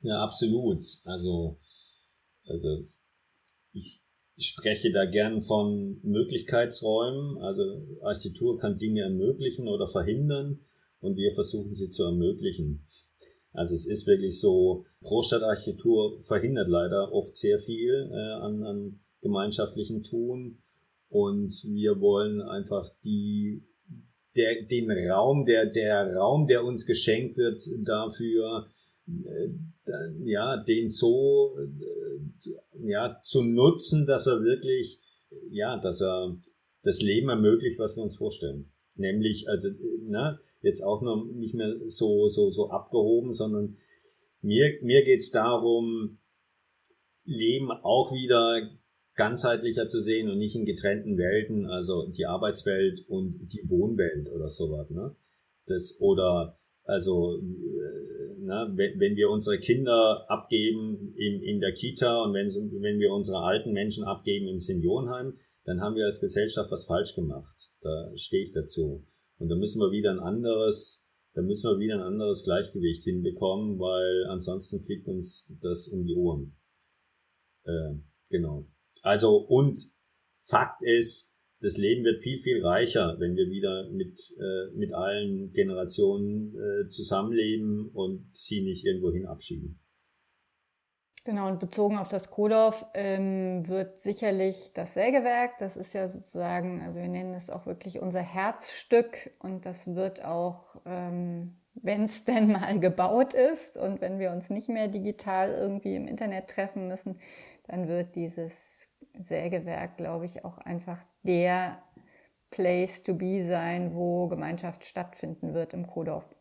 Ja, absolut. Also, also ich spreche da gern von Möglichkeitsräumen. Also Architektur kann Dinge ermöglichen oder verhindern und wir versuchen sie zu ermöglichen. Also es ist wirklich so, Großstadtarchitektur verhindert leider oft sehr viel äh, an, an gemeinschaftlichen Tun und wir wollen einfach die der, den Raum, der, der Raum, der uns geschenkt wird, dafür ja, den so äh, ja, zu nutzen, dass er wirklich, ja, dass er das Leben ermöglicht, was wir uns vorstellen. Nämlich, also, na, jetzt auch noch nicht mehr so, so, so abgehoben, sondern mir, mir geht's darum, Leben auch wieder ganzheitlicher zu sehen und nicht in getrennten Welten, also die Arbeitswelt und die Wohnwelt oder sowas, ne? Das, oder, also, Ne? Wenn, wenn wir unsere Kinder abgeben in, in der Kita und wenn, wenn wir unsere alten Menschen abgeben im Seniorenheim, dann haben wir als Gesellschaft was falsch gemacht. Da stehe ich dazu. Und da müssen wir wieder ein anderes, da müssen wir wieder ein anderes Gleichgewicht hinbekommen, weil ansonsten fliegt uns das um die Ohren. Äh, genau. Also und Fakt ist, das Leben wird viel, viel reicher, wenn wir wieder mit, äh, mit allen Generationen äh, zusammenleben und sie nicht irgendwohin abschieben. Genau, und bezogen auf das Kodorf ähm, wird sicherlich das Sägewerk, das ist ja sozusagen, also wir nennen es auch wirklich unser Herzstück und das wird auch, ähm, wenn es denn mal gebaut ist und wenn wir uns nicht mehr digital irgendwie im Internet treffen müssen, dann wird dieses Sägewerk, glaube ich, auch einfach der Place to be sein, wo Gemeinschaft stattfinden wird im Kodorf.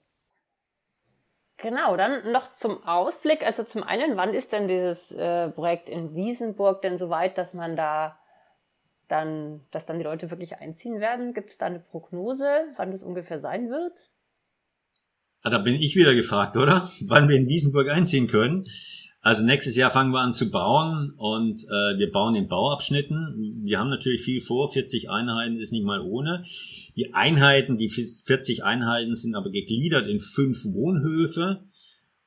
Genau, dann noch zum Ausblick. Also zum einen, wann ist denn dieses äh, Projekt in Wiesenburg denn so weit, dass man da dann, dass dann die Leute wirklich einziehen werden? Gibt es da eine Prognose, wann das ungefähr sein wird? Ah, da bin ich wieder gefragt, oder? Wann wir in Wiesenburg einziehen können. Also nächstes Jahr fangen wir an zu bauen und äh, wir bauen in Bauabschnitten. Wir haben natürlich viel vor, 40 Einheiten ist nicht mal ohne. Die Einheiten, die 40 Einheiten sind aber gegliedert in fünf Wohnhöfe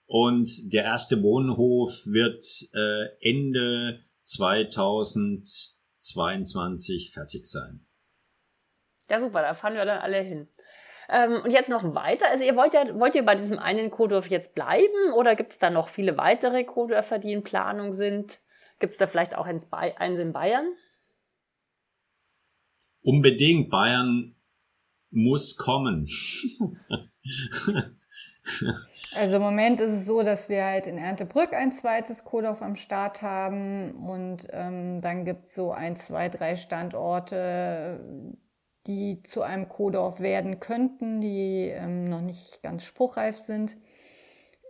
und der erste Wohnhof wird äh, Ende 2022 fertig sein. Ja, super, da fahren wir dann alle hin. Ähm, und jetzt noch weiter. Also ihr wollt ja, wollt ihr bei diesem einen Kodorf jetzt bleiben oder gibt es da noch viele weitere Kodörfer, die in Planung sind? Gibt es da vielleicht auch eins, eins in Bayern? Unbedingt. Bayern muss kommen. Also im Moment ist es so, dass wir halt in Erntebrück ein zweites Kodorf am Start haben und ähm, dann gibt es so ein, zwei, drei Standorte, die zu einem Kodorf werden könnten, die ähm, noch nicht ganz spruchreif sind.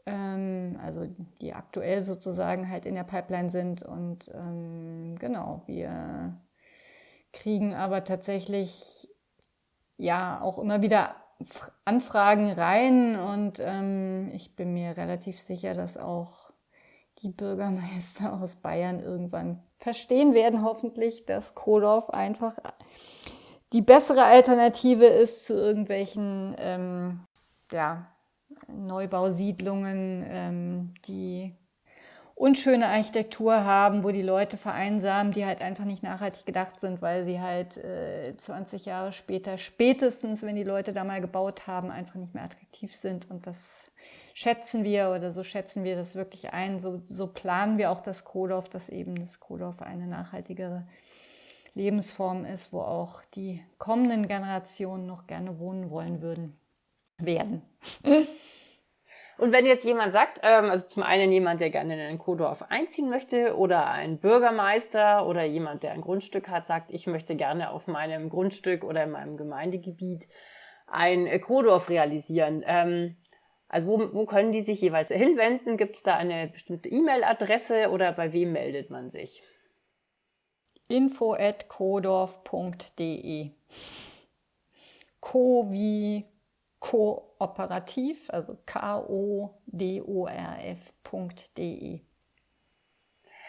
Ähm, also die aktuell sozusagen halt in der Pipeline sind. Und ähm, genau, wir kriegen aber tatsächlich ja auch immer wieder Anfragen rein und ähm, ich bin mir relativ sicher, dass auch die Bürgermeister aus Bayern irgendwann verstehen werden, hoffentlich, dass Kodorf einfach die bessere Alternative ist zu irgendwelchen ähm, ja, Neubausiedlungen, ähm, die unschöne Architektur haben, wo die Leute vereinsamen, die halt einfach nicht nachhaltig gedacht sind, weil sie halt äh, 20 Jahre später, spätestens, wenn die Leute da mal gebaut haben, einfach nicht mehr attraktiv sind. Und das schätzen wir oder so schätzen wir das wirklich ein. So, so planen wir auch das Kodorf, dass eben das Kodorf eine nachhaltigere Lebensform ist, wo auch die kommenden Generationen noch gerne wohnen wollen würden, werden. Und wenn jetzt jemand sagt, ähm, also zum einen jemand, der gerne in ein Kodorf einziehen möchte oder ein Bürgermeister oder jemand, der ein Grundstück hat, sagt, ich möchte gerne auf meinem Grundstück oder in meinem Gemeindegebiet ein Kodorf realisieren. Ähm, also wo, wo können die sich jeweils hinwenden? Gibt es da eine bestimmte E-Mail-Adresse oder bei wem meldet man sich? info.kodorf.de. Co wie kooperativ, also K-O-D-O-R-F.de.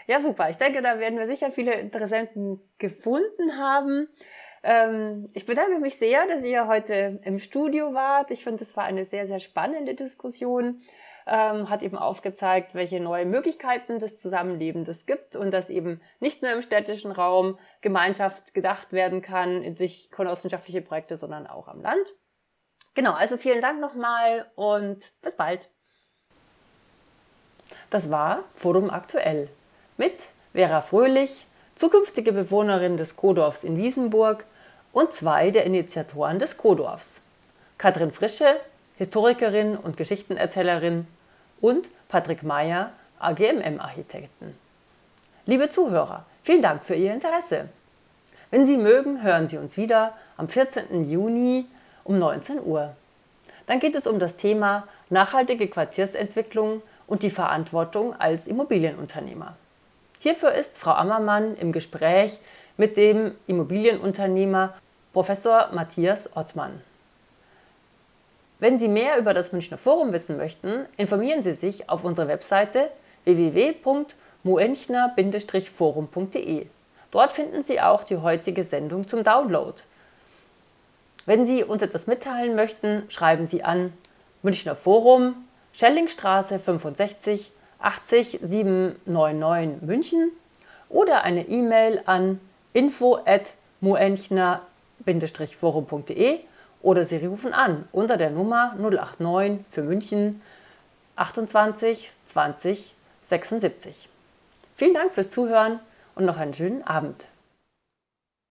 Ja, super. Ich denke, da werden wir sicher viele Interessenten gefunden haben. Ähm, ich bedanke mich sehr, dass ihr heute im Studio wart. Ich finde, es war eine sehr, sehr spannende Diskussion ähm, hat eben aufgezeigt, welche neue Möglichkeiten des Zusammenlebens es gibt und dass eben nicht nur im städtischen Raum Gemeinschaft gedacht werden kann durch genossenschaftliche Projekte, sondern auch am Land. Genau, also vielen Dank nochmal und bis bald. Das war Forum Aktuell mit Vera Fröhlich, zukünftige Bewohnerin des Kodorfs in Wiesenburg und zwei der Initiatoren des Kodorfs. Katrin Frische, Historikerin und Geschichtenerzählerin und Patrick Meyer, AGMM-Architekten. Liebe Zuhörer, vielen Dank für Ihr Interesse. Wenn Sie mögen, hören Sie uns wieder am 14. Juni um 19 Uhr. Dann geht es um das Thema nachhaltige Quartiersentwicklung und die Verantwortung als Immobilienunternehmer. Hierfür ist Frau Ammermann im Gespräch mit dem Immobilienunternehmer Professor Matthias Ottmann. Wenn Sie mehr über das Münchner Forum wissen möchten, informieren Sie sich auf unserer Webseite www.muenchner-forum.de. Dort finden Sie auch die heutige Sendung zum Download. Wenn Sie uns etwas mitteilen möchten, schreiben Sie an Münchner Forum, Schellingstraße 65 80 799 München oder eine E-Mail an info at muenchner-forum.de oder Sie rufen an unter der Nummer 089 für München 28 20 76. Vielen Dank fürs Zuhören und noch einen schönen Abend.